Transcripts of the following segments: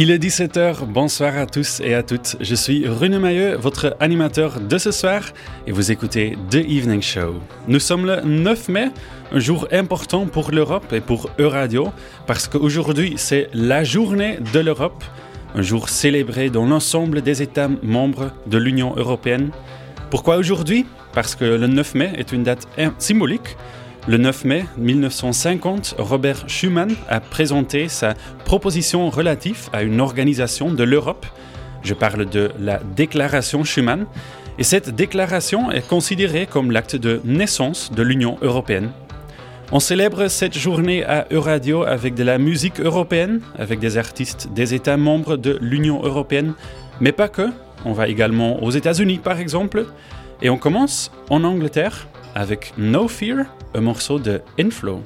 Il est 17h, bonsoir à tous et à toutes. Je suis René Mailleux, votre animateur de ce soir, et vous écoutez The Evening Show. Nous sommes le 9 mai, un jour important pour l'Europe et pour Euradio, parce qu'aujourd'hui c'est la journée de l'Europe, un jour célébré dans l'ensemble des États membres de l'Union européenne. Pourquoi aujourd'hui? Parce que le 9 mai est une date symbolique le 9 mai 1950, Robert Schuman a présenté sa proposition relative à une organisation de l'Europe. Je parle de la déclaration Schuman. Et cette déclaration est considérée comme l'acte de naissance de l'Union européenne. On célèbre cette journée à Euradio avec de la musique européenne, avec des artistes des États membres de l'Union européenne, mais pas que. On va également aux États-Unis par exemple. Et on commence en Angleterre avec No Fear un morceau de Inflow.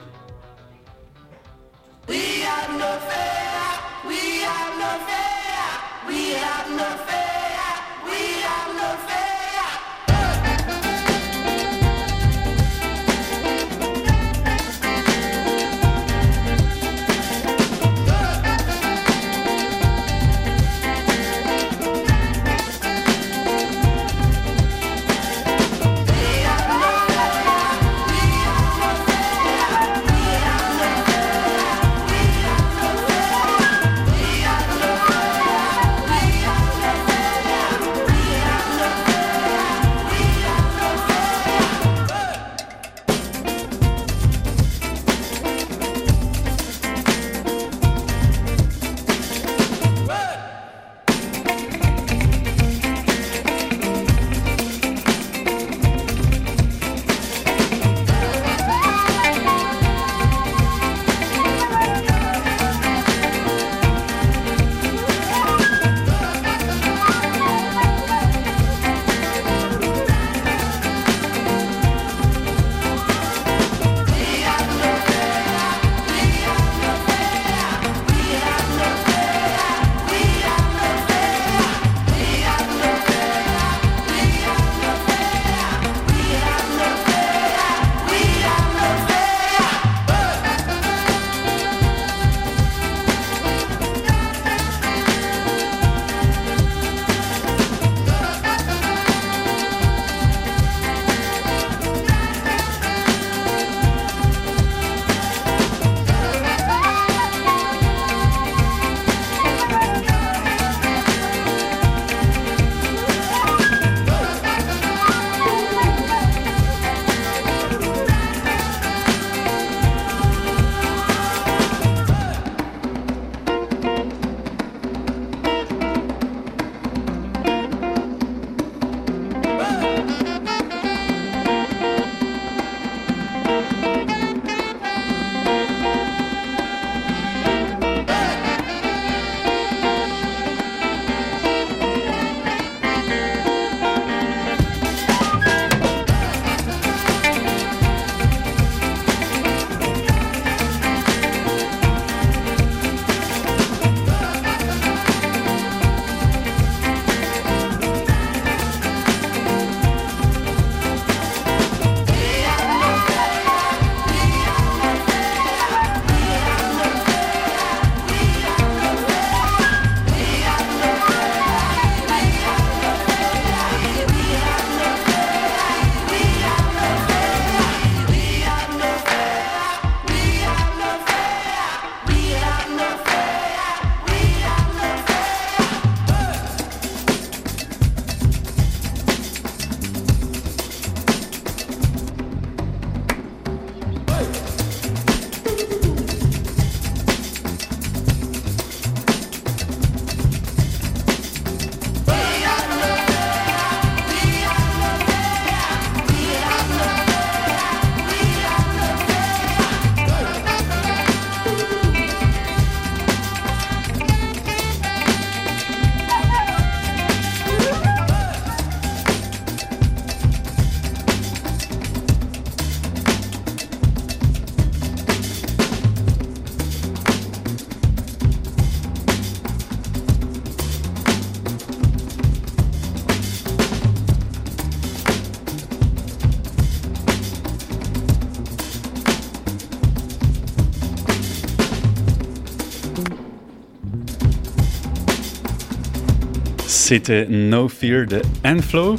C'était No Fear de Enflow.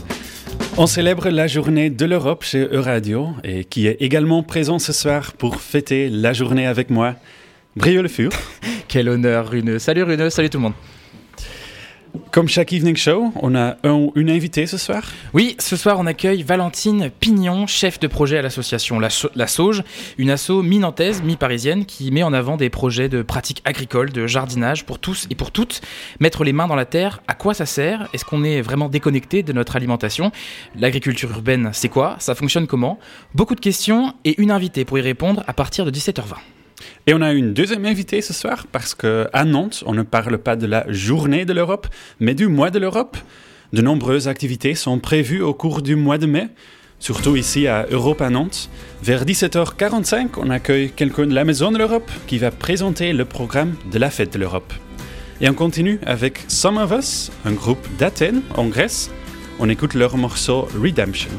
On célèbre la journée de l'Europe chez Euradio et qui est également présent ce soir pour fêter la journée avec moi, Brio Le Fur. Quel honneur, Rune. Salut Rune, salut tout le monde. Comme chaque evening show, on a un une invitée ce soir. Oui, ce soir on accueille Valentine Pignon, chef de projet à l'association La, Sauge, une asso mi-nantaise, mi-parisienne qui met en avant des projets de pratiques agricoles, de jardinage pour tous et pour toutes. Mettre les mains dans la terre, à quoi ça sert? Est-ce qu'on est vraiment déconnecté de notre alimentation? L'agriculture urbaine, c'est quoi? Ça fonctionne comment? Beaucoup de questions et une invitée pour y répondre à partir de 17h20. Et on a une deuxième invitée ce soir parce qu'à Nantes, on ne parle pas de la journée de l'Europe, mais du mois de l'Europe. De nombreuses activités sont prévues au cours du mois de mai, surtout ici à Europe à Nantes. Vers 17h45, on accueille quelqu'un de la Maison de l'Europe qui va présenter le programme de la fête de l'Europe. Et on continue avec Some of Us, un groupe d'Athènes en Grèce. On écoute leur morceau Redemption.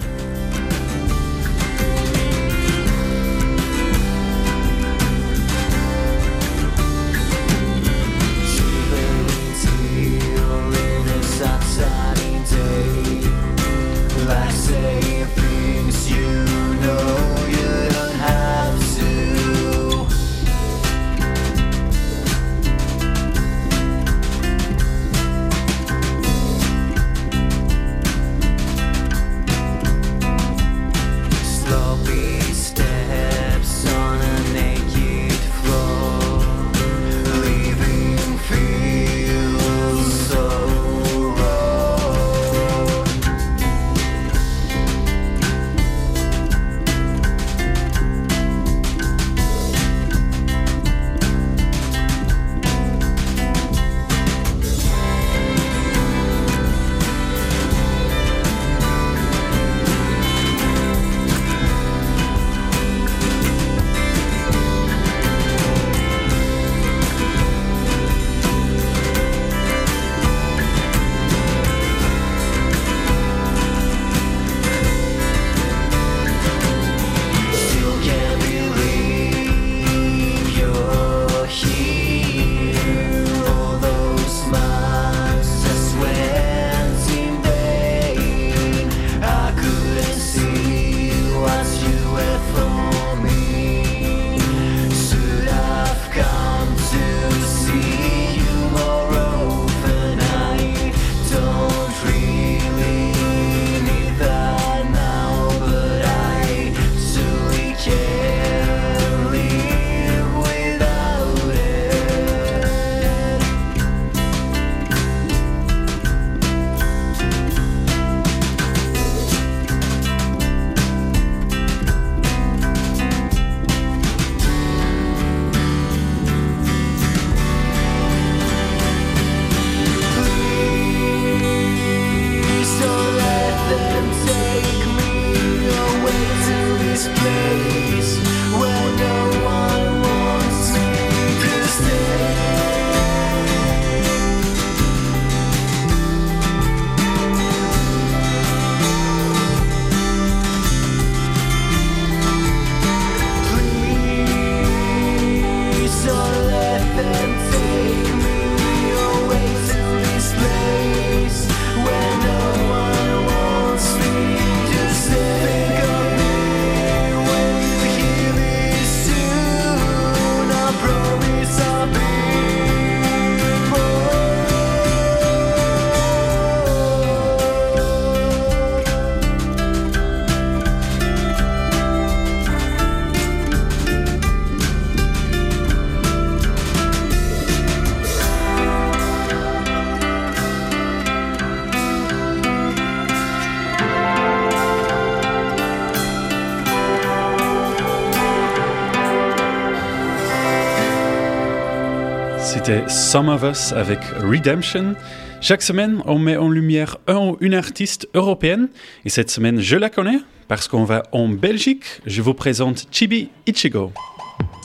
Some of Us avec Redemption. Chaque semaine, on met en lumière un ou une artiste européenne. Et cette semaine, je la connais parce qu'on va en Belgique. Je vous présente Chibi Ichigo.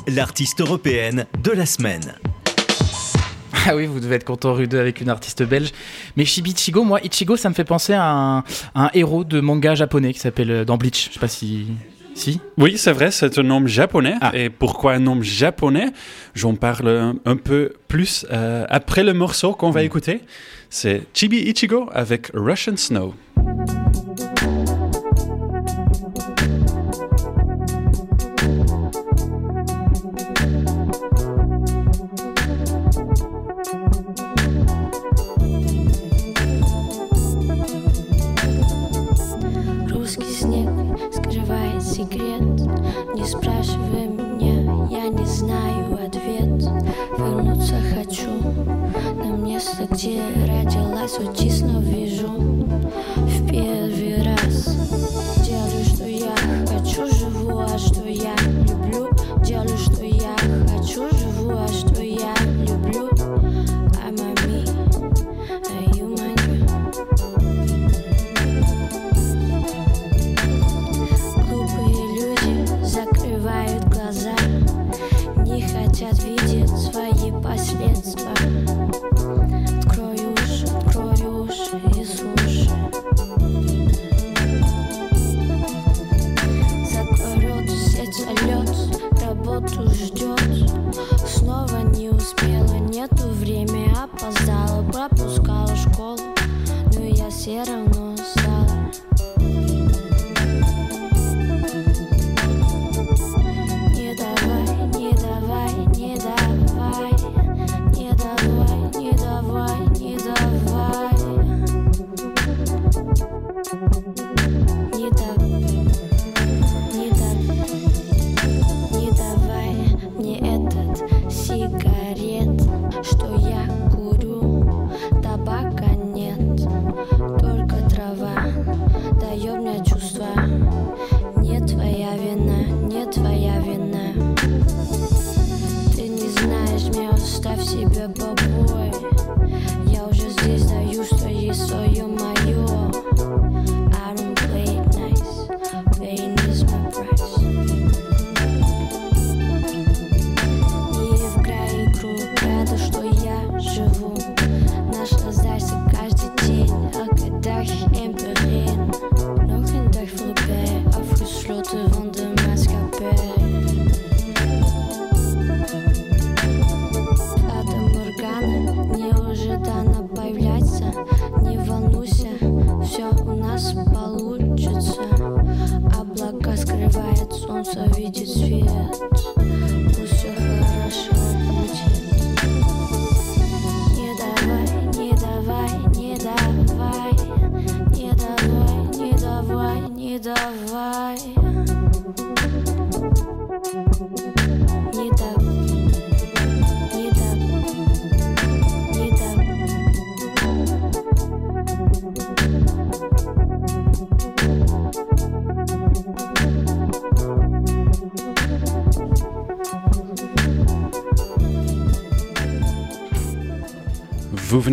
L'artiste européenne de la semaine. Ah oui, vous devez être content, Rude, avec une artiste belge. Mais Chibi Ichigo, moi, Ichigo, ça me fait penser à un, héros de manga japonais qui s'appelle euh, dans Bleach. Je sais pas si Si Oui, c'est vrai, c'est un nom japonais. Ah. Et pourquoi un nom japonais? J'en parle un, un peu plus euh, après le morceau qu'on va écouter. C'est Chibi Ichigo avec Russian Snow.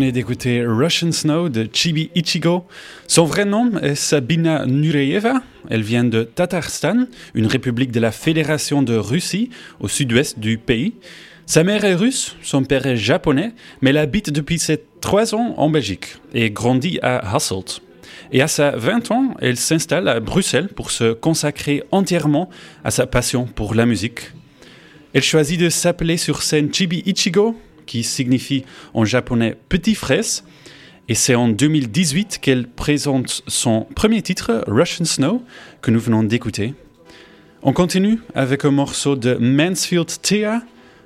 Venez d'écouter Russian Snow de Chibi Ichigo. Son vrai nom est Sabina Nureeva. Elle vient de Tatarstan, une république de la Fédération de Russie, au sud-ouest du pays. Sa mère est russe, son père est japonais, mais elle habite depuis ses trois ans en Belgique et grandit à Hasselt. Et à sa 20 ans, elle s'installe à Bruxelles pour se consacrer entièrement à sa passion pour la musique. Elle choisit de s'appeler sur scène Chibi Ichigo, qui signifie en japonais petit fraise. Et c'est en 2018 qu'elle présente son premier titre, Russian Snow, que nous venons d'écouter. On continue avec un morceau de Mansfield Thea,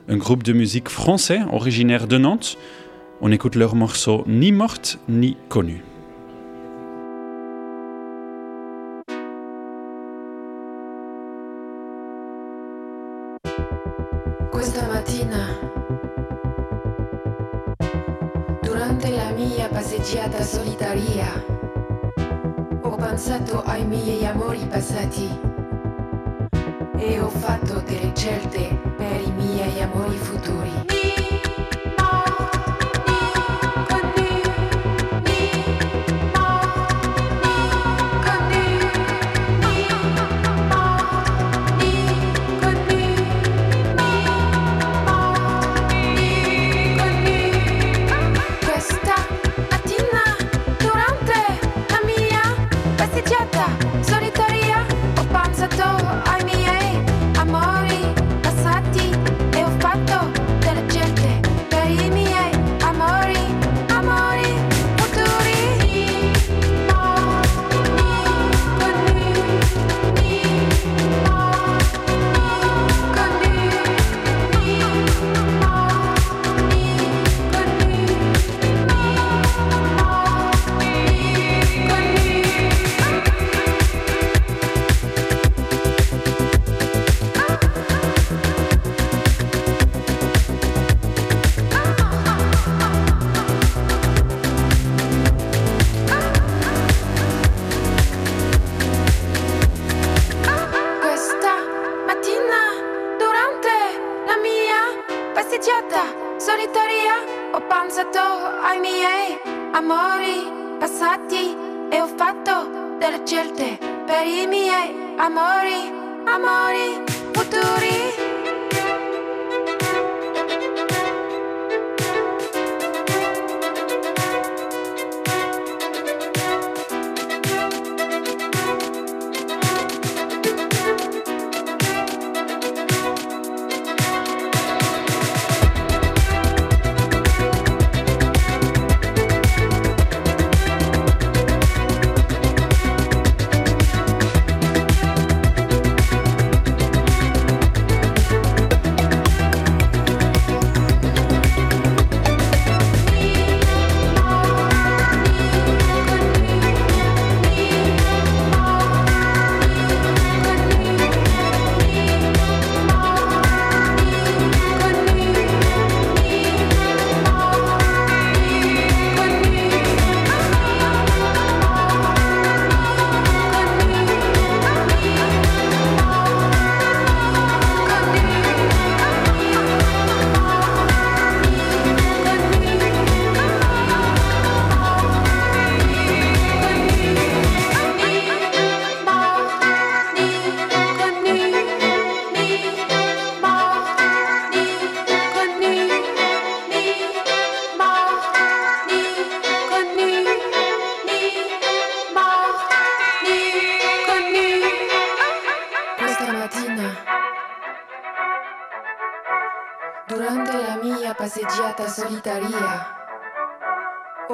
un groupe de musique français originaire de Nantes. On écoute leur morceau Ni morte ni connue. Pensato ai miei amori passati. E ho fatto delle scelte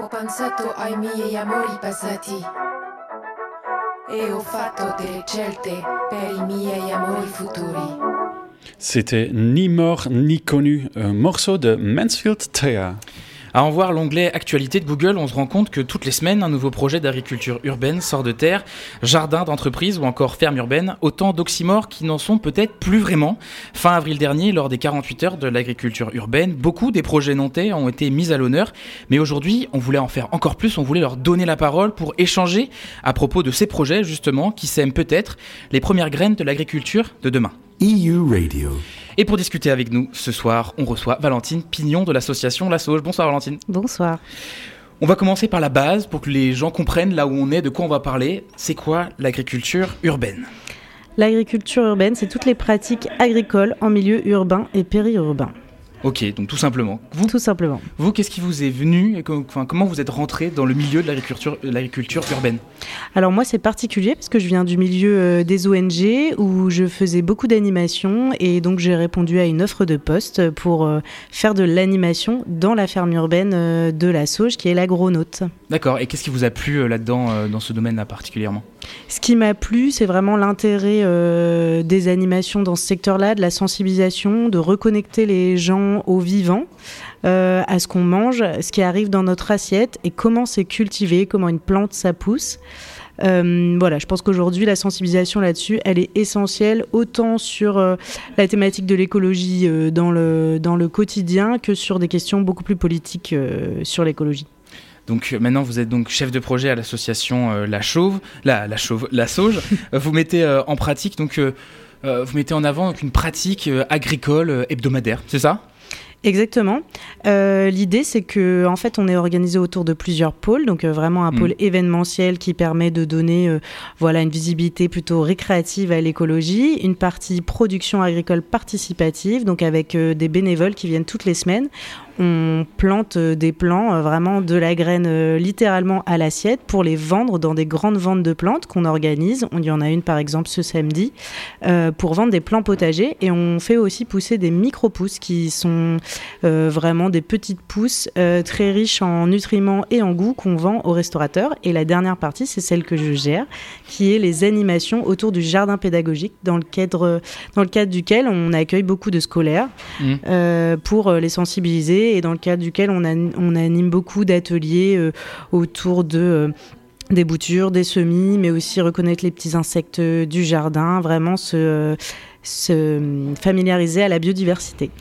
pensato ai miei amori passati e ho fatto delle scelte per i miei amori futuri. C'était Ni mort ni connu, un morceau de Mansfield Thea. À en voir l'onglet Actualité de Google, on se rend compte que toutes les semaines, un nouveau projet d'agriculture urbaine sort de terre, jardin d'entreprise ou encore ferme urbaine, autant d'oxymores qui n'en sont peut-être plus vraiment. Fin avril dernier, lors des 48 heures de l'agriculture urbaine, beaucoup des projets nantais ont été mis à l'honneur, mais aujourd'hui, on voulait en faire encore plus, on voulait leur donner la parole pour échanger à propos de ces projets justement qui sèment peut-être les premières graines de l'agriculture de demain. EU Radio. Et pour discuter avec nous ce soir, on reçoit Valentine Pignon de l'association La Sauge. Bonsoir Valentine. Bonsoir. On va commencer par la base pour que les gens comprennent là où on est, de quoi on va parler. C'est quoi l'agriculture urbaine? L'agriculture urbaine, c'est toutes les pratiques agricoles en milieu urbain et périurbain. Ok, donc tout simplement. Vous, tout simplement. Vous, qu'est-ce qui vous est venu et comment vous êtes rentré dans le milieu de l'agriculture, l'agriculture urbaine? Alors moi, c'est particulier parce que je viens du milieu euh, des ONG où je faisais beaucoup d'animation et donc j'ai répondu à une offre de poste pour euh, faire de l'animation dans la ferme urbaine euh, de la Sauge, qui est l'agronaute. D'accord. Et qu'est-ce qui vous a plu là-dedans, dans ce domaine-là particulièrement? Ce qui m'a plu, c'est vraiment l'intérêt des animations dans ce secteur-là, de la sensibilisation, de reconnecter les gens au vivant, euh, à ce qu'on mange, ce qui arrive dans notre assiette et comment c'est cultivé, comment une plante ça pousse. Euh, voilà, je pense qu'aujourd'hui, la sensibilisation là-dessus, elle est essentielle, autant sur euh, la thématique de l'écologie dans, le, dans le quotidien que sur des questions beaucoup plus politiques sur l'écologie. Donc maintenant, vous êtes donc chef de projet à l'association La Chauve, la, la Chauve, la Sauge. vous mettez en pratique donc. vous mettez en avant une pratique agricole hebdomadaire, c'est ça? Exactement. Euh, l'idée, c'est que en fait, on est organisé autour de plusieurs pôles, donc euh, vraiment un pôle mm. événementiel qui permet de donner, euh, voilà, une visibilité plutôt récréative à l'écologie, une partie production agricole participative, donc avec des bénévoles qui viennent toutes les semaines on plante euh, des plants, euh, vraiment de la graine euh, littéralement à l'assiette pour les vendre dans des grandes ventes de plantes qu'on organise. On y en a une par exemple ce samedi pour vendre des plants potagers et on fait aussi pousser des micro-pousses qui sont vraiment des petites pousses très riches en nutriments et en goût qu'on vend aux restaurateurs. Et la dernière partie, c'est celle que je gère, qui est les animations autour du jardin pédagogique dans le cadre, dans le cadre duquel on accueille beaucoup de scolaires mmh. pour les sensibiliser et dans le cadre duquel on, anime beaucoup d'ateliers euh, autour de euh, des boutures, des semis, mais aussi reconnaître les petits insectes du jardin, vraiment se, familiariser à la biodiversité.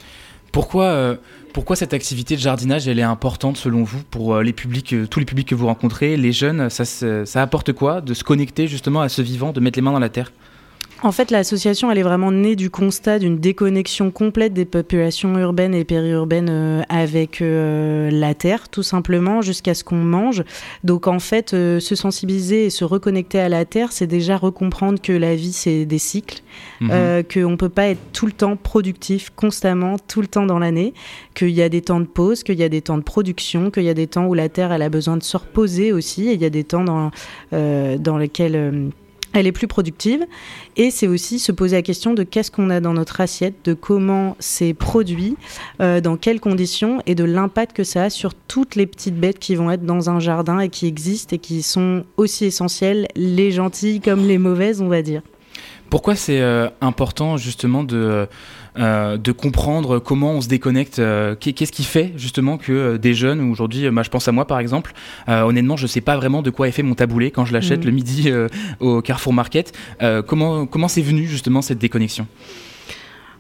Pourquoi, euh, pourquoi cette activité de jardinage elle est importante selon vous pour les publics, tous les publics que vous rencontrez, les jeunes ça, ça apporte quoi de se connecter justement à ce vivant, de mettre les mains dans la terre? En fait, l'association, elle est vraiment née du constat d'une déconnexion complète des populations urbaines et périurbaines euh, avec euh, la terre, tout simplement, jusqu'à ce qu'on mange. Donc, en fait, euh, se sensibiliser et se reconnecter à la terre, c'est déjà recomprendre que la vie, c'est des cycles, Mhm. qu'on ne peut pas être tout le temps productif, constamment, tout le temps dans l'année, qu'il y a des temps de pause, qu'il y a des temps de production, qu'il y a des temps où la terre, elle a besoin de se reposer aussi, et il y a des temps dans, dans lesquels elle est plus productive. Et c'est aussi se poser la question de qu'est-ce qu'on a dans notre assiette, de comment c'est produit, euh, dans quelles conditions, et de l'impact que ça a sur toutes les petites bêtes qui vont être dans un jardin et qui existent et qui sont aussi essentielles, les gentilles comme les mauvaises, on va dire. Pourquoi c'est euh, important justement de, euh, de comprendre comment on se déconnecte euh, qu'est- Qu'est-ce qui fait justement que euh, des jeunes, ou aujourd'hui, euh, bah, je pense à moi par exemple, euh, honnêtement, je sais pas vraiment de quoi est fait mon taboulé quand je l'achète Mhm. le midi euh, au Carrefour Market. Euh, comment comment c'est venu justement cette déconnexion?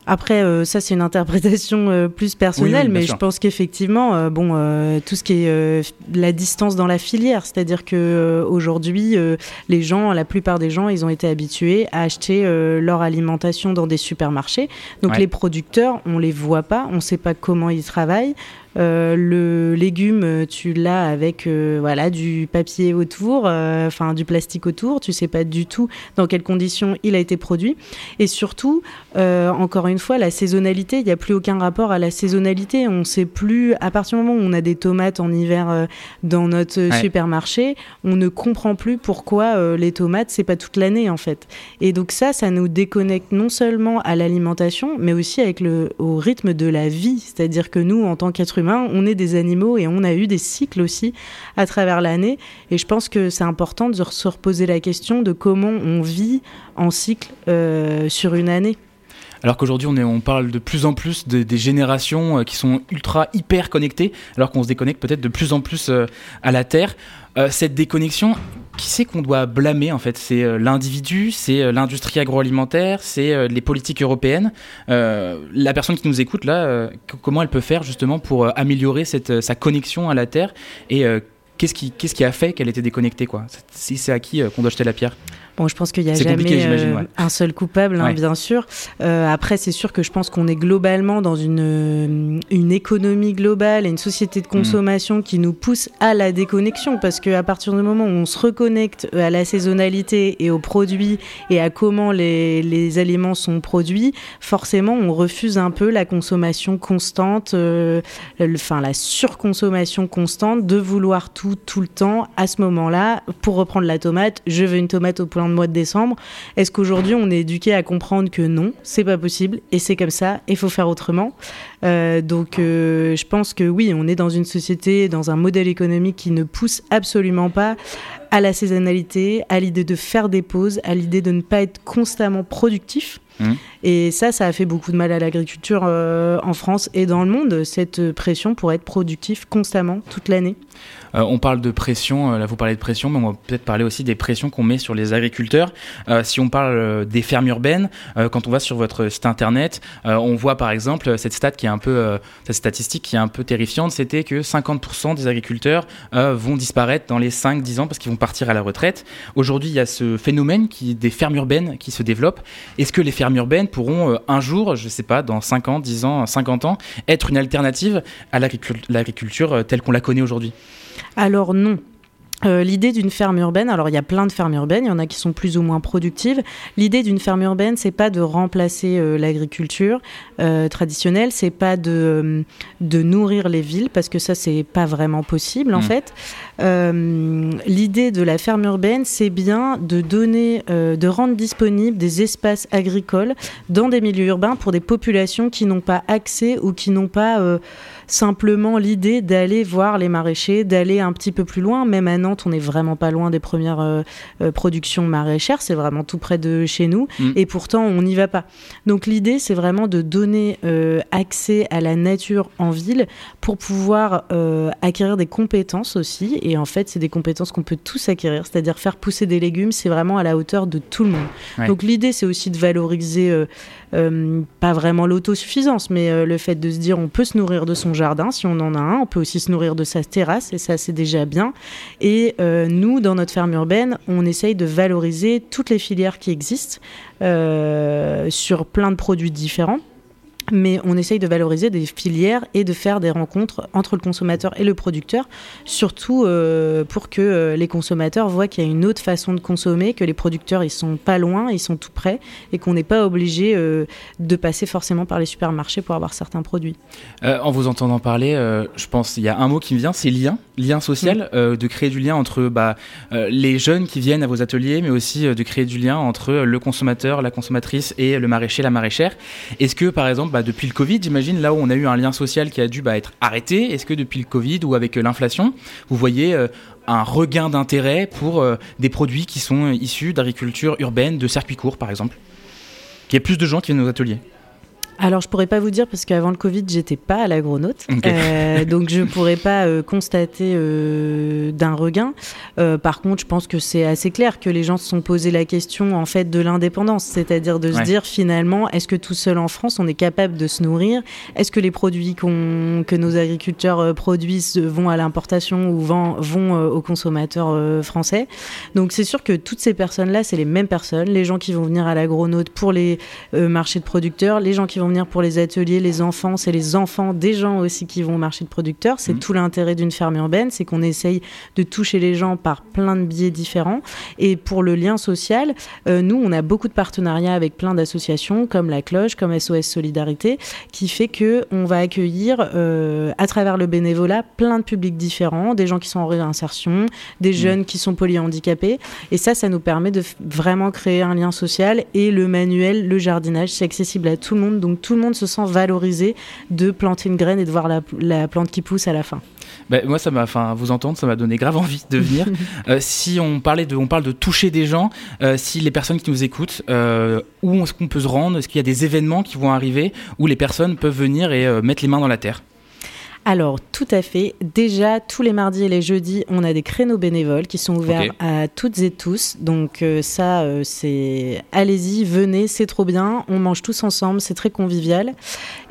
Après, euh, ça c'est une interprétation euh, plus personnelle, Oui, oui, bien mais sûr. je pense qu'effectivement, euh, bon, euh, tout ce qui est euh, la distance dans la filière, c'est-à-dire que euh, aujourd'hui, euh, les gens, la plupart des gens, ils ont été habitués à acheter euh, leur alimentation dans des supermarchés. Donc Ouais. les producteurs, on les voit pas, on sait pas comment ils travaillent. Euh, le légume, tu l'as avec euh, voilà du papier autour, euh, enfin du plastique autour. Tu sais pas du tout dans quelles conditions il a été produit. Et surtout, encore une fois, la saisonnalité, il n'y a plus aucun rapport à la saisonnalité. On sait plus, à partir du moment où on a des tomates en hiver dans notre Ouais. supermarché, on ne comprend plus pourquoi les tomates, c'est pas toute l'année en fait. Et donc ça, ça nous déconnecte non seulement à l'alimentation, mais aussi avec le, au rythme de la vie. C'est-à-dire que nous, en tant qu'êtres humains, on est des animaux et on a eu des cycles aussi à travers l'année. Et je pense que c'est important de se reposer la question de comment on vit en cycle euh, sur une année. Alors qu'aujourd'hui, on, on parle de plus en plus de- des générations euh, qui sont ultra hyper connectées, alors qu'on se déconnecte peut-être de plus en plus euh, à la Terre. Cette déconnexion, qui c'est qu'on doit blâmer en fait? C'est euh, l'individu, c'est euh, l'industrie agroalimentaire, c'est euh, les politiques européennes. La personne qui nous écoute là, comment elle peut faire justement pour améliorer cette, sa connexion à la Terre? Et Qu'est-ce qui, qu'est-ce qui a fait qu'elle était déconnectée quoi? Si c'est à qui qu'on doit jeter la pierre? Bon, je pense qu'il n'y a jamais euh, ouais. un seul coupable, hein, Ouais. bien sûr. Euh, après, c'est sûr que je pense qu'on est globalement dans une, euh, une économie globale et une société de consommation qui nous pousse à la déconnexion, parce qu'à partir du moment où on se reconnecte à la saisonnalité et aux produits et à comment les, les aliments sont produits, forcément, on refuse un peu la consommation constante, euh, le- enfin la surconsommation constante de vouloir tout tout le temps à ce moment-là. Pour reprendre la tomate, je veux une tomate au de mois de décembre. Est-ce qu'aujourd'hui on est éduqué à comprendre que non, c'est pas possible et c'est comme ça, il faut faire autrement? Euh, donc euh, je pense que oui, on est dans une société, dans un modèle économique qui ne pousse absolument pas à la saisonnalité, à l'idée de faire des pauses, à l'idée de ne pas être constamment productif. Mhm. Et ça, ça a fait beaucoup de mal à l'agriculture euh, en France et dans le monde, cette pression pour être productif constamment, toute l'année. Euh, on parle de pression, euh, là vous parlez de pression, mais on va peut-être parler aussi des pressions qu'on met sur les agriculteurs. Si on parle des fermes urbaines, quand on va sur votre site internet, on voit par exemple cette stat qui un peu, euh, cette statistique qui est un peu terrifiante, c'était que 50% des agriculteurs euh, vont disparaître dans les 5-10 ans parce qu'ils vont partir à la retraite. Aujourd'hui, il y a ce phénomène qui, des fermes urbaines qui se développe. Est-ce que les fermes urbaines pourront euh, un jour, je sais pas, dans 5 ans, 10 ans, 50 ans, être une alternative à l'agricul- l'agriculture telle qu'on la connaît aujourd'hui? Alors non. Euh, L'idée d'une ferme urbaine, alors il y a plein de fermes urbaines, il y en a qui sont plus ou moins productives. L'idée d'une ferme urbaine, c'est pas de remplacer euh, l'agriculture euh, traditionnelle, c'est pas de, de nourrir les villes parce que ça c'est pas vraiment possible en Mm. fait. L'idée de la ferme urbaine, c'est bien de donner, de rendre disponibles des espaces agricoles dans des milieux urbains pour des populations qui n'ont pas accès ou qui n'ont pas simplement l'idée d'aller voir les maraîchers, d'aller un petit peu plus loin. Même à Nantes, on n'est vraiment pas loin des premières euh, euh, productions maraîchères, c'est vraiment tout près de chez nous, Mm. et pourtant on n'y va pas. Donc l'idée, c'est vraiment de donner euh, accès à la nature en ville pour pouvoir euh, acquérir des compétences aussi. Et en fait, c'est des compétences qu'on peut tous acquérir, c'est-à-dire faire pousser des légumes, c'est vraiment à la hauteur de tout le monde. Ouais. Donc l'idée, c'est aussi de valoriser, euh, pas vraiment l'autosuffisance, mais euh, le fait de se dire on peut se nourrir de son jardin si on en a un. On peut aussi se nourrir de sa terrasse et ça c'est déjà bien. Et euh, nous, dans notre ferme urbaine, on essaye de valoriser toutes les filières qui existent sur plein de produits différents mais on essaye de valoriser des filières et de faire des rencontres entre le consommateur et le producteur, surtout euh, pour que euh, les consommateurs voient qu'il y a une autre façon de consommer, que les producteurs ils sont pas loin, ils sont tout près, et qu'on n'est pas obligé euh, de passer forcément par les supermarchés pour avoir certains produits. en vous entendant parler, je pense il y a un mot qui me vient, c'est lien, lien social, mm. de créer du lien entre bah, les jeunes qui viennent à vos ateliers, mais aussi de créer du lien entre le consommateur, la consommatrice et le maraîcher, la maraîchère. Est-ce que par exemple bah, depuis le Covid, j'imagine, là où on a eu un lien social qui a dû bah, être arrêté, est-ce que depuis le Covid ou avec euh, l'inflation, vous voyez euh, un regain d'intérêt pour euh, des produits qui sont issus d'agriculture urbaine, de circuits courts par exemple? Qu'il y ait plus de gens qui viennent aux ateliers? Alors, je pourrais pas vous dire parce qu'avant le Covid, j'étais pas à l'agronaute, euh, donc je pourrais pas euh, constater euh, d'un regain. par contre, je pense que c'est assez clair que les gens se sont posé la question en fait de l'indépendance, c'est-à-dire de se dire finalement, est-ce que tout seul en France, on est capable de se nourrir? Est-ce que les produits que nos agriculteurs produisent vont à l'importation ou vont, vont aux consommateurs français? Donc, c'est sûr que toutes ces personnes-là, c'est les mêmes personnes, les gens qui vont venir à l'agronaute pour les marchés de producteurs, les gens qui vont venir pour les ateliers, les enfants, c'est les enfants des gens aussi qui vont au marché de producteurs. C'est mmh. tout l'intérêt d'une ferme urbaine, c'est qu'on essaye de toucher les gens par plein de biais différents. Et pour le lien social, euh, nous, on a beaucoup de partenariats avec plein d'associations comme La Cloche, comme SOS Solidarité, qui fait que on va accueillir euh, à travers le bénévolat plein de publics différents, des gens qui sont en réinsertion, des mmh. jeunes qui sont polyhandicapés. Et ça, ça nous permet de vraiment créer un lien social. Et le manuel, le jardinage, c'est accessible à tout le monde. Donc tout le monde se sent valorisé de planter une graine et de voir la, plante qui pousse à la fin. Ben, moi, ça m'a, enfin, vous entendre, ça m'a donné grave envie de venir. Euh, si on parlait de, on parle de toucher des gens, euh, si les personnes qui nous écoutent, euh, où est-ce qu'on peut se rendre? Est-ce qu'il y a des événements qui vont arriver où les personnes peuvent venir et mettre les mains dans la terre? Alors, tout à fait. Déjà, tous les mardis et les jeudis, on a des créneaux bénévoles qui sont ouverts à toutes et tous. Donc, euh, ça, euh, c'est allez-y, venez, c'est trop bien. On mange tous ensemble, c'est très convivial.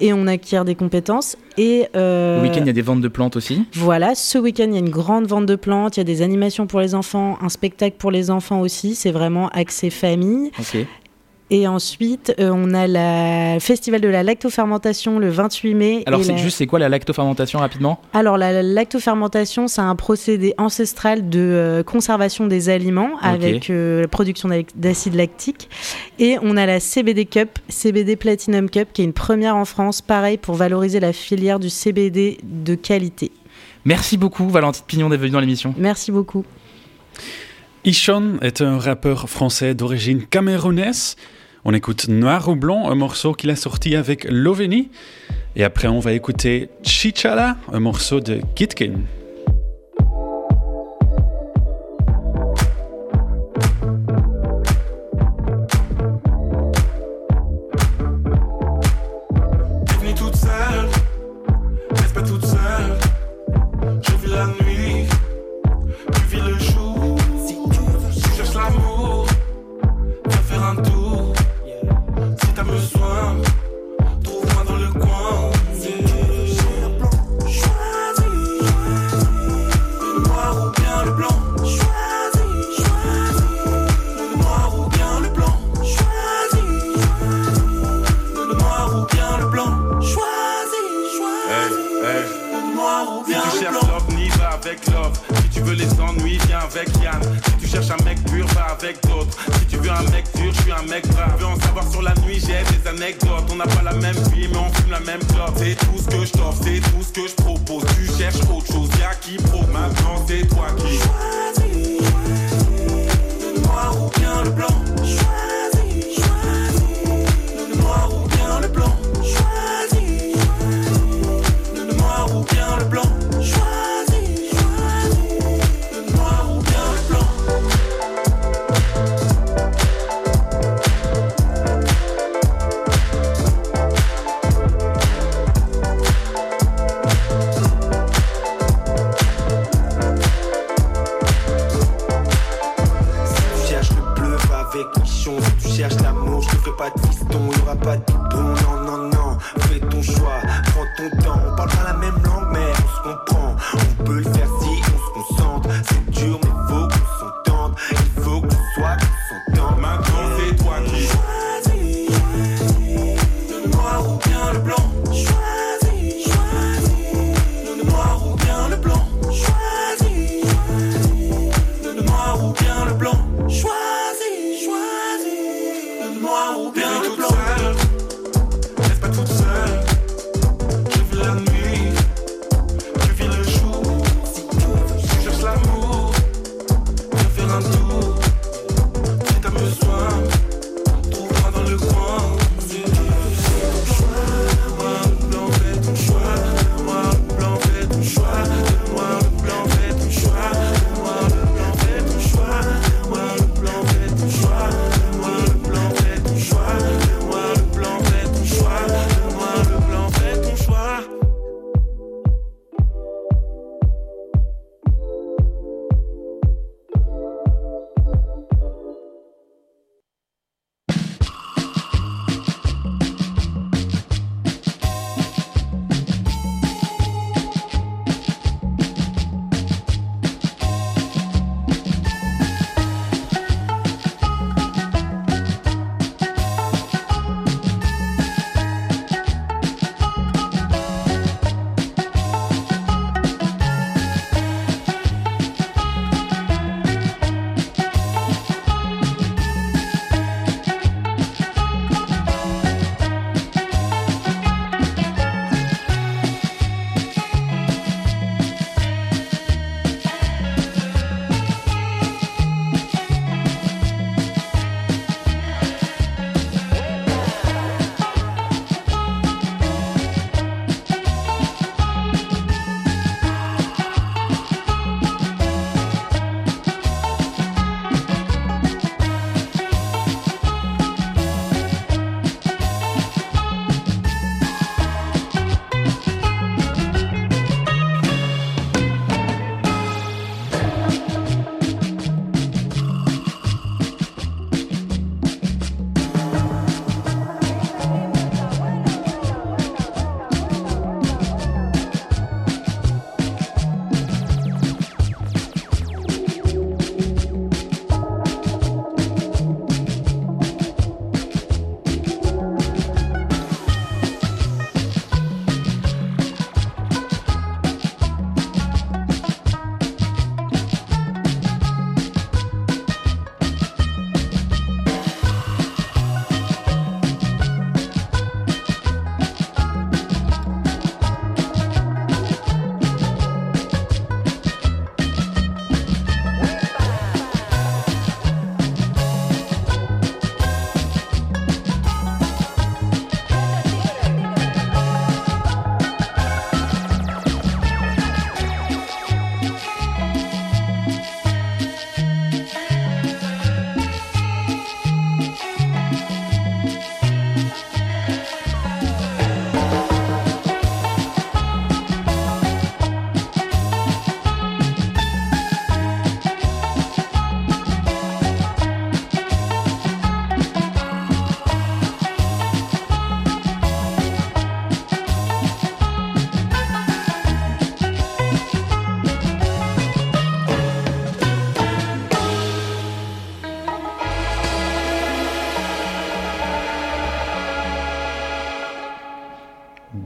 Et on acquiert des compétences. Et, euh, le week-end, il y a des ventes de plantes aussi? Voilà, ce week-end, il y a une grande vente de plantes. Il y a des animations pour les enfants, un spectacle pour les enfants aussi. C'est vraiment accès famille. Et ensuite, euh, on a le festival de la lactofermentation le 28 mai. Alors, c'est juste, c'est quoi la lactofermentation rapidement? Alors, la, lactofermentation, c'est un procédé ancestral de euh, conservation des aliments avec euh, la production d'acide lactique. Et on a la CBD Cup, CBD Platinum Cup, qui est une première en France, pareil, pour valoriser la filière du CBD de qualité. Merci beaucoup, Valentine Pignon, d'être venue dans l'émission. Merci beaucoup. Ishon est un rappeur français d'origine camerounaise. On écoute Noir ou Blanc, un morceau qu'il a sorti avec Loveni. Et après, on va écouter Chichala, un morceau de Kitkin.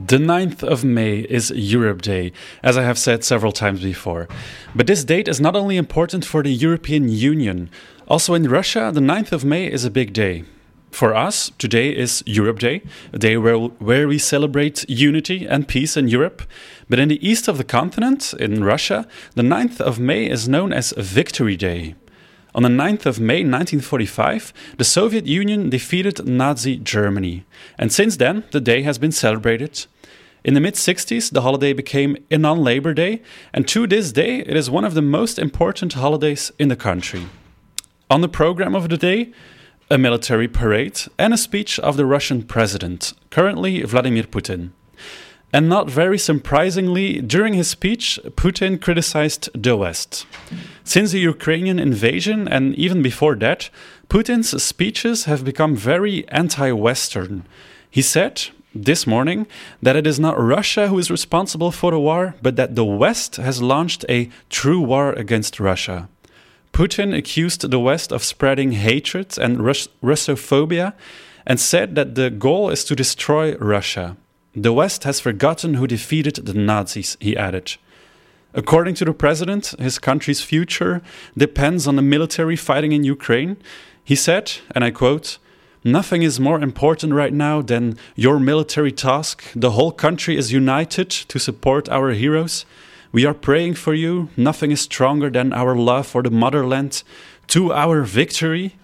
The 9th of May is Europe Day, as I have said several times before. But this date is not only important for the European Union, also in Russia, the 9th of May is a big day. For us, today is Europe Day, a day where, where we celebrate unity and peace in Europe. But in the east of the continent, in Russia, the 9th of May is known as Victory Day. On the 9th of May 1945, the Soviet Union defeated Nazi Germany, and since then the day has been celebrated. In the mid 60s, the holiday became a non Labor Day, and to this day, it is one of the most important holidays in the country. On the program of the day, a military parade and a speech of the Russian president, currently Vladimir Putin. And not very surprisingly, during his speech, Putin criticized the West. Since the Ukrainian invasion, and even before that, Putin's speeches have become very anti Western. He said this morning that it is not Russia who is responsible for the war, but that the West has launched a true war against Russia. Putin accused the West of spreading hatred and Rus- Russophobia and said that the goal is to destroy Russia. The West has forgotten who defeated the Nazis, he added. According to the president, his country's future depends on the military fighting in Ukraine. He said, and I quote, Nothing is more important right now than your military task. The whole country is united to support our heroes. We are praying for you. Nothing is stronger than our love for the motherland. To our victory.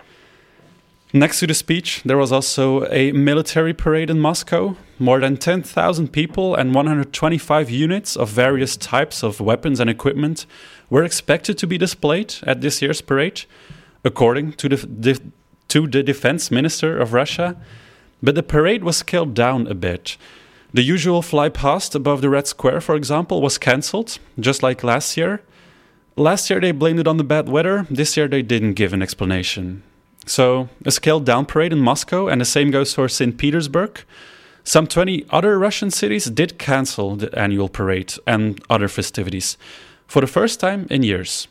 Next to the speech, there was also a military parade in Moscow. More than 10,000 people and 125 units of various types of weapons and equipment were expected to be displayed at this year's parade, according to the, the, to the defense minister of Russia. But the parade was scaled down a bit. The usual fly past above the Red Square, for example, was cancelled, just like last year. Last year they blamed it on the bad weather, this year they didn't give an explanation. So, a scaled down parade in Moscow, and the same goes for St. Petersburg. Some 20 other Russian cities did cancel the annual parade and other festivities for the first time in years.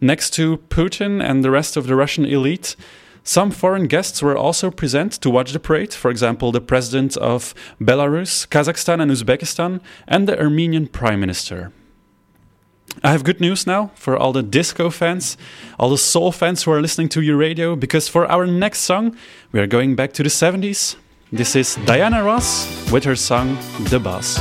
Next to Putin and the rest of the Russian elite, some foreign guests were also present to watch the parade, for example, the president of Belarus, Kazakhstan, and Uzbekistan, and the Armenian prime minister. I have good news now for all the disco fans, all the soul fans who are listening to your radio, because for our next song, we are going back to the 70s. This is Diana Ross with her song The Boss.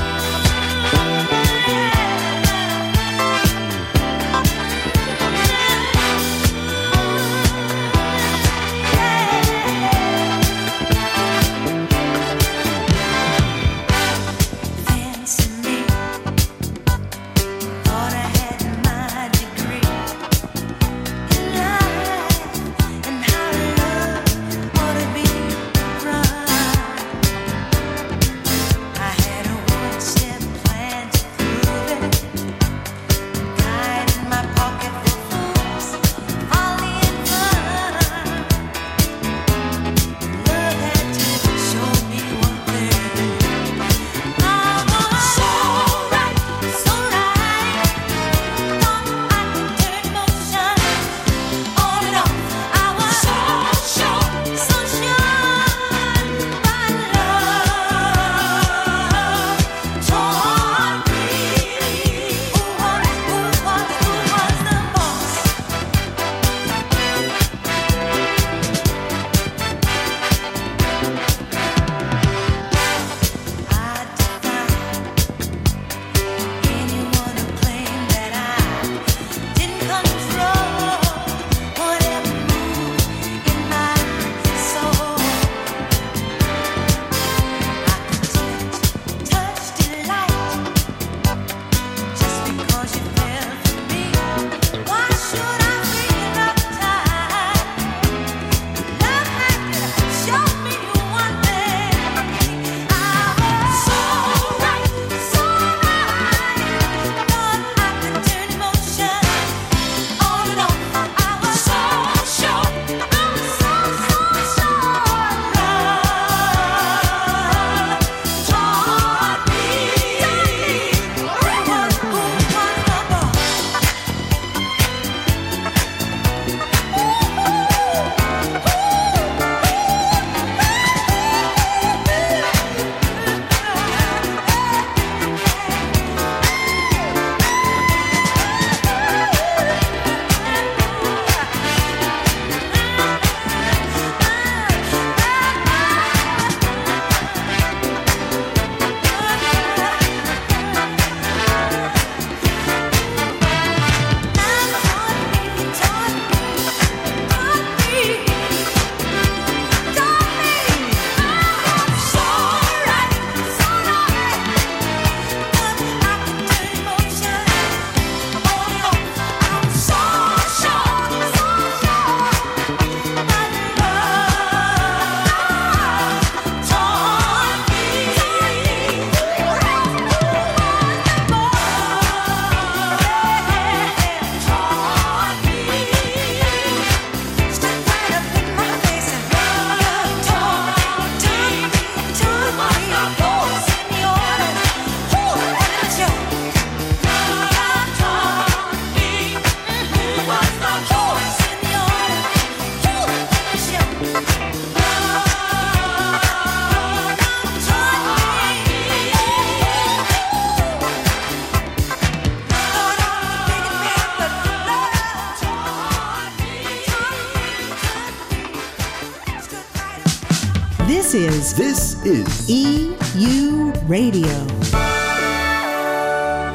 This is EU Radio.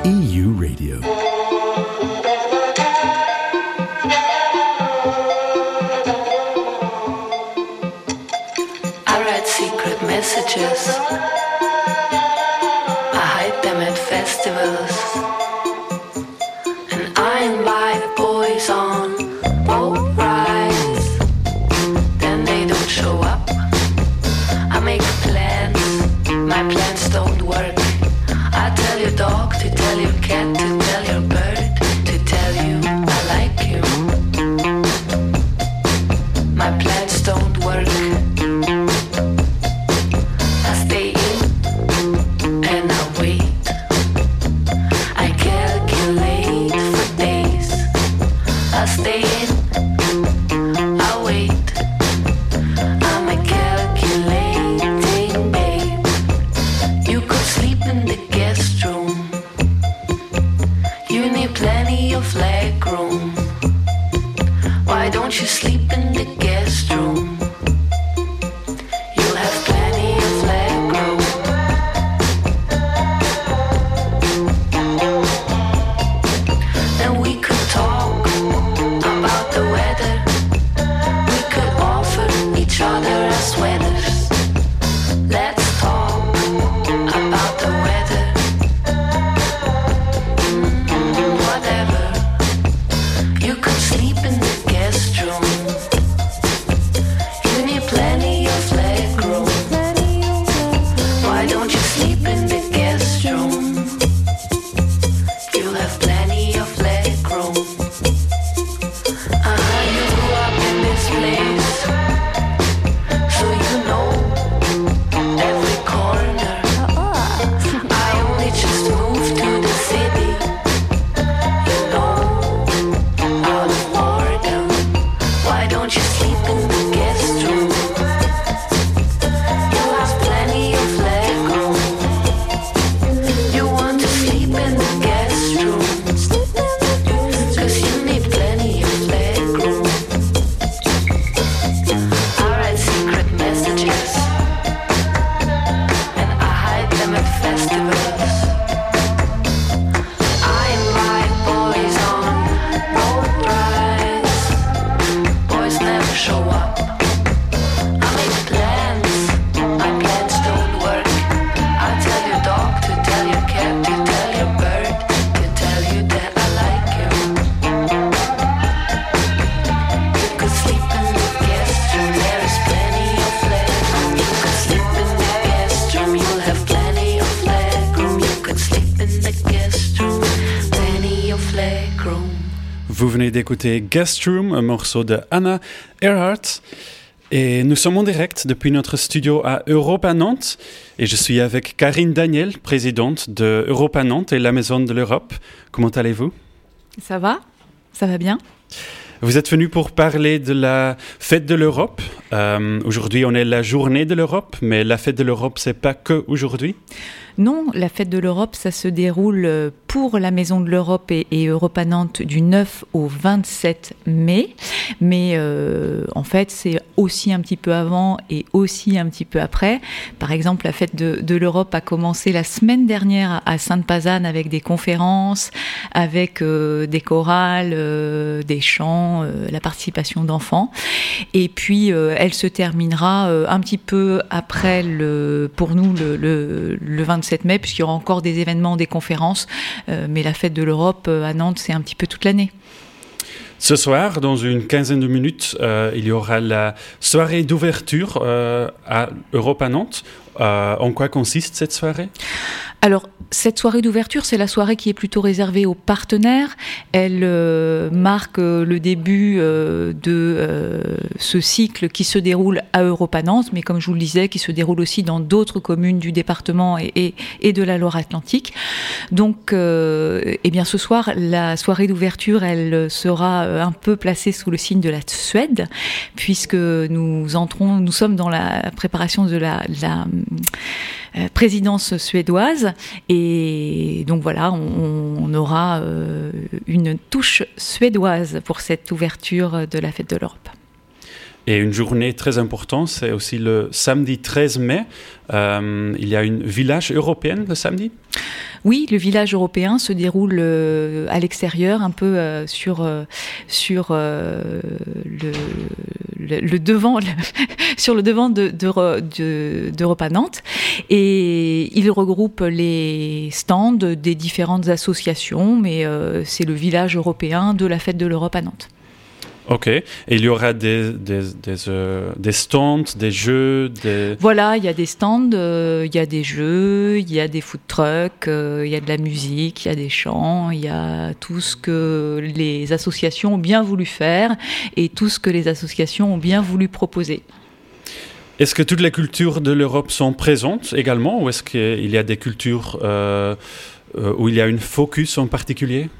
EU Radio. D'écouter Guest un morceau de Anna Earhart. Et nous sommes en direct depuis notre studio à Europa Nantes. Et je suis avec Karine Daniel, présidente de Europa Nantes et la Maison de l'Europe. Comment allez-vous? Ça va? Ça va bien? Vous êtes venu pour parler de la fête de l'Europe. Euh, aujourd'hui, on est la journée de l'Europe, mais la fête de l'Europe, c'est pas que aujourd'hui? Non, la fête de l'Europe, ça se déroule euh, pour la Maison de l'Europe et, et Europa Nantes du 9 au 27 mai. Mais euh, en fait, c'est aussi un petit peu avant et aussi un petit peu après. Par exemple, la fête de, l'Europe a commencé la semaine dernière à Sainte-Pazanne avec des conférences, avec des chorales, des chants, euh, la participation d'enfants. Et puis, euh, elle se terminera euh, un petit peu après, le, pour nous, le, le, le 27 mai, puisqu'il y aura encore des événements, des conférences. Mais la fête de l'Europe à Nantes, c'est un petit peu toute l'année. Ce soir, dans une quinzaine de minutes, il y aura la soirée d'ouverture à Europa Nantes. Euh, en quoi consiste cette soirée? Alors, cette soirée d'ouverture, c'est la soirée qui est plutôt réservée aux partenaires. Elle euh, marque euh, le début euh, de ce cycle qui se déroule à Europa Nantes, mais comme je vous le disais, qui se déroule aussi dans d'autres communes du département et, de la Loire-Atlantique. Donc, eh bien, ce soir, la soirée d'ouverture, elle sera un peu placée sous le signe de la Suède, puisque nous entrons, nous sommes dans la préparation de la, présidence suédoise. Et donc voilà, on, on aura euh, une touche suédoise pour cette ouverture de la fête de l'Europe. Et une journée très importante, c'est aussi le samedi 13 mai. Euh, il y a une village européenne le samedi? Oui, le village européen se déroule euh, à l'extérieur, un peu euh, sur, sur le, devant, sur le devant de, de, de- d'Europe à Nantes. Et il regroupe les stands des différentes associations, mais c'est le village européen de la fête de l'Europe à Nantes. Ok. Et il y aura des, des, des, euh, des stands, des jeux, des... Voilà, il y a des stands, euh, il y a des jeux, il y a des food trucks, euh, il y a de la musique, il y a des chants, il y a tout ce que les associations ont bien voulu faire et tout ce que les associations ont bien voulu proposer. Est-ce que toutes les cultures de l'Europe sont présentes également ou est-ce qu'il y a des cultures où il y a une focus en particulier?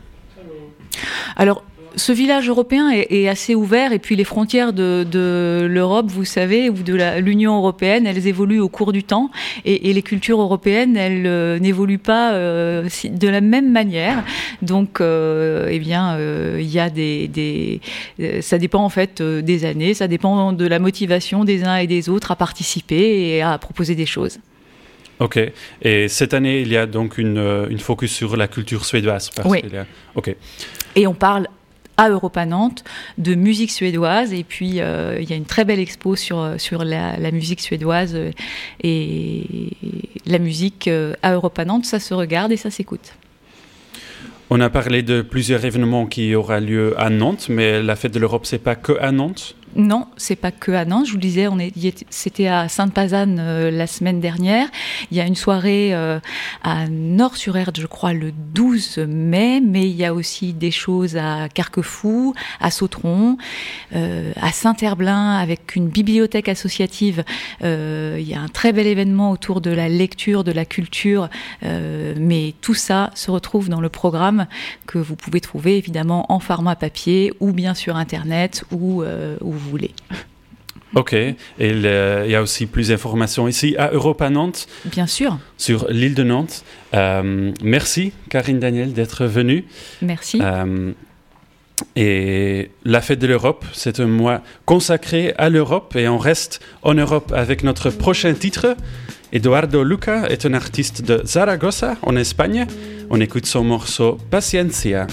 Alors, ce village européen est, est assez ouvert et puis les frontières de, de l'Europe, vous savez, ou de l'Union européenne, elles évoluent au cours du temps et, et les cultures européennes, elles euh, n'évoluent pas euh, de la même manière. Donc, euh, eh bien, il y a des, des ça dépend en fait des années, ça dépend de la motivation des uns et des autres à participer et à proposer des choses. Ok. Et cette année, il y a donc une, une focus sur la culture suédoise. Parce Oui. a- Ok. Et on parle à Europa Nantes de musique suédoise. Et puis, euh, il y a une très belle expo sur, sur la, musique suédoise euh, et la musique euh, à Europa Nantes. Ça se regarde et ça s'écoute. On a parlé de plusieurs événements qui aura lieu à Nantes, mais la fête de l'Europe, c'est pas que à Nantes? Non, c'est pas que à Nantes. Je vous le disais, on est, c'était à Sainte-Pazanne euh, la semaine dernière. Il y a une soirée euh, à Nord-sur-Erdre, je crois, le 12 mai. Mais il y a aussi des choses à Carquefou, à Sautron, euh, à Saint-Herblain, avec une bibliothèque associative. Il y a un très bel événement autour de la lecture, de la culture. mais tout ça se retrouve dans le programme que vous pouvez trouver évidemment en format papier ou bien sur Internet ou vous voulez. Ok. Et il y a aussi plus d'informations ici à Europa Nantes, Bien sûr, sur l'île de Nantes. Euh, merci, Karine Daniel, d'être venue. merci. Euh, et la fête de l'Europe, c'est un mois consacré à l'Europe et on reste en Europe avec notre prochain titre. Eduardo Luca est un artiste de Zaragoza, en Espagne. On écoute son morceau Paciencia.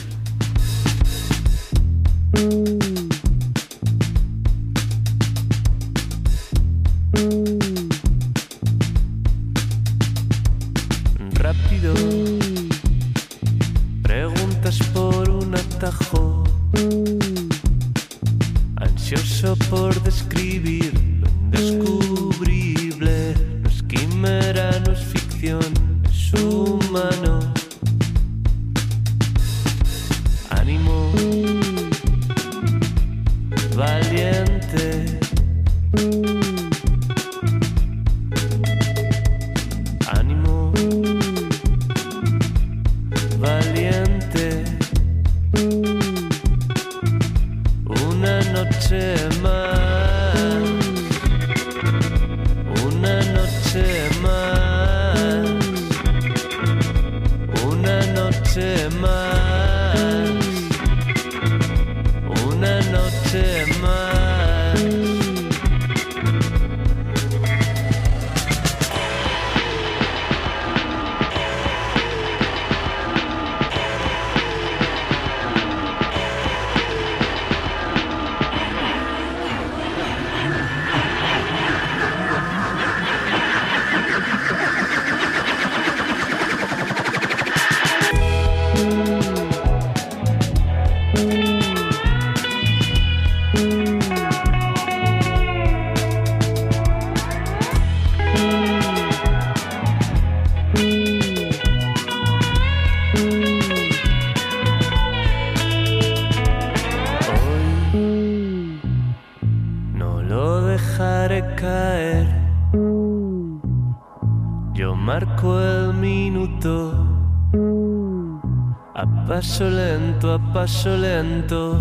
Paso lento.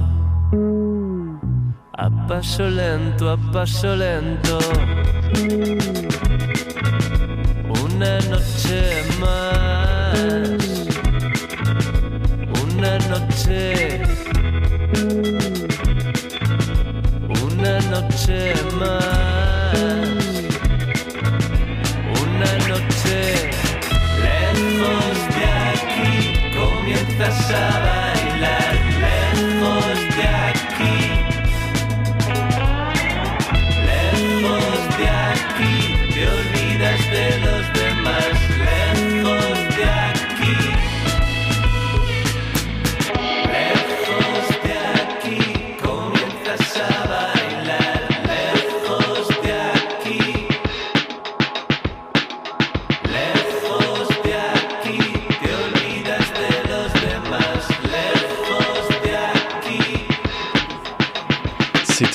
A paso lento, a paso lento. Una noche más. Una noche. Una noche más.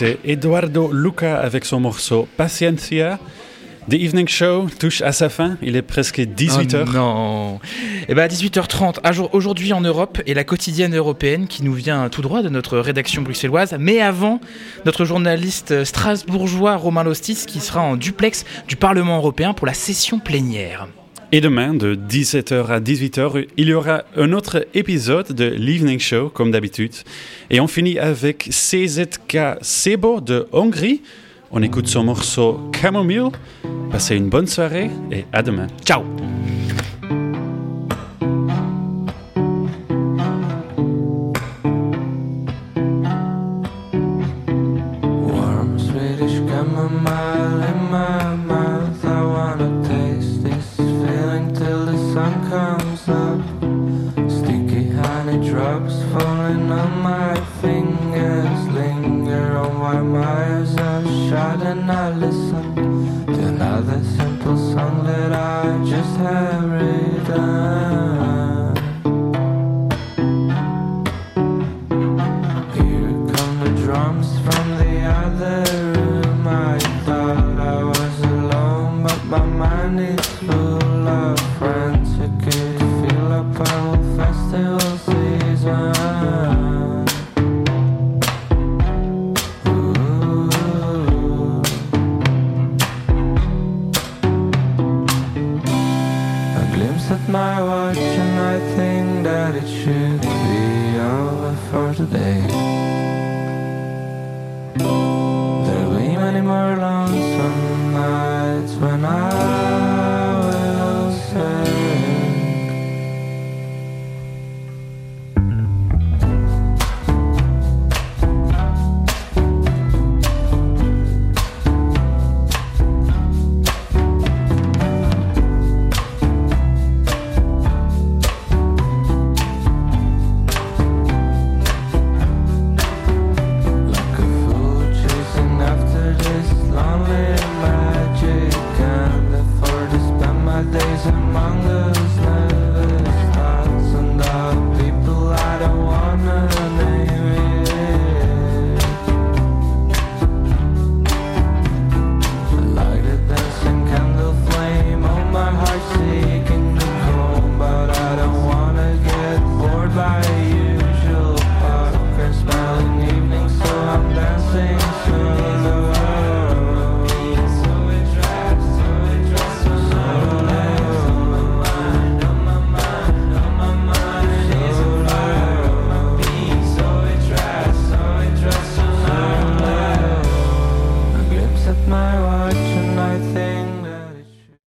C'était Eduardo Luca avec son morceau Paciencia. The Evening Show touche à sa fin, il est presque 18h. Oh non. Eh à 18h30, un jour- aujourd'hui en Europe, et la quotidienne européenne qui nous vient tout droit de notre rédaction bruxelloise. Mais avant, notre journaliste strasbourgeois Romain Lostis qui sera en duplex du Parlement européen pour la session plénière. Et demain, de 17h à 18h, il y aura un autre épisode de l'Evening Show, comme d'habitude. Et on finit avec CZK Sebo de Hongrie. On écoute son morceau Chamomile. Passez une bonne soirée et à demain. Ciao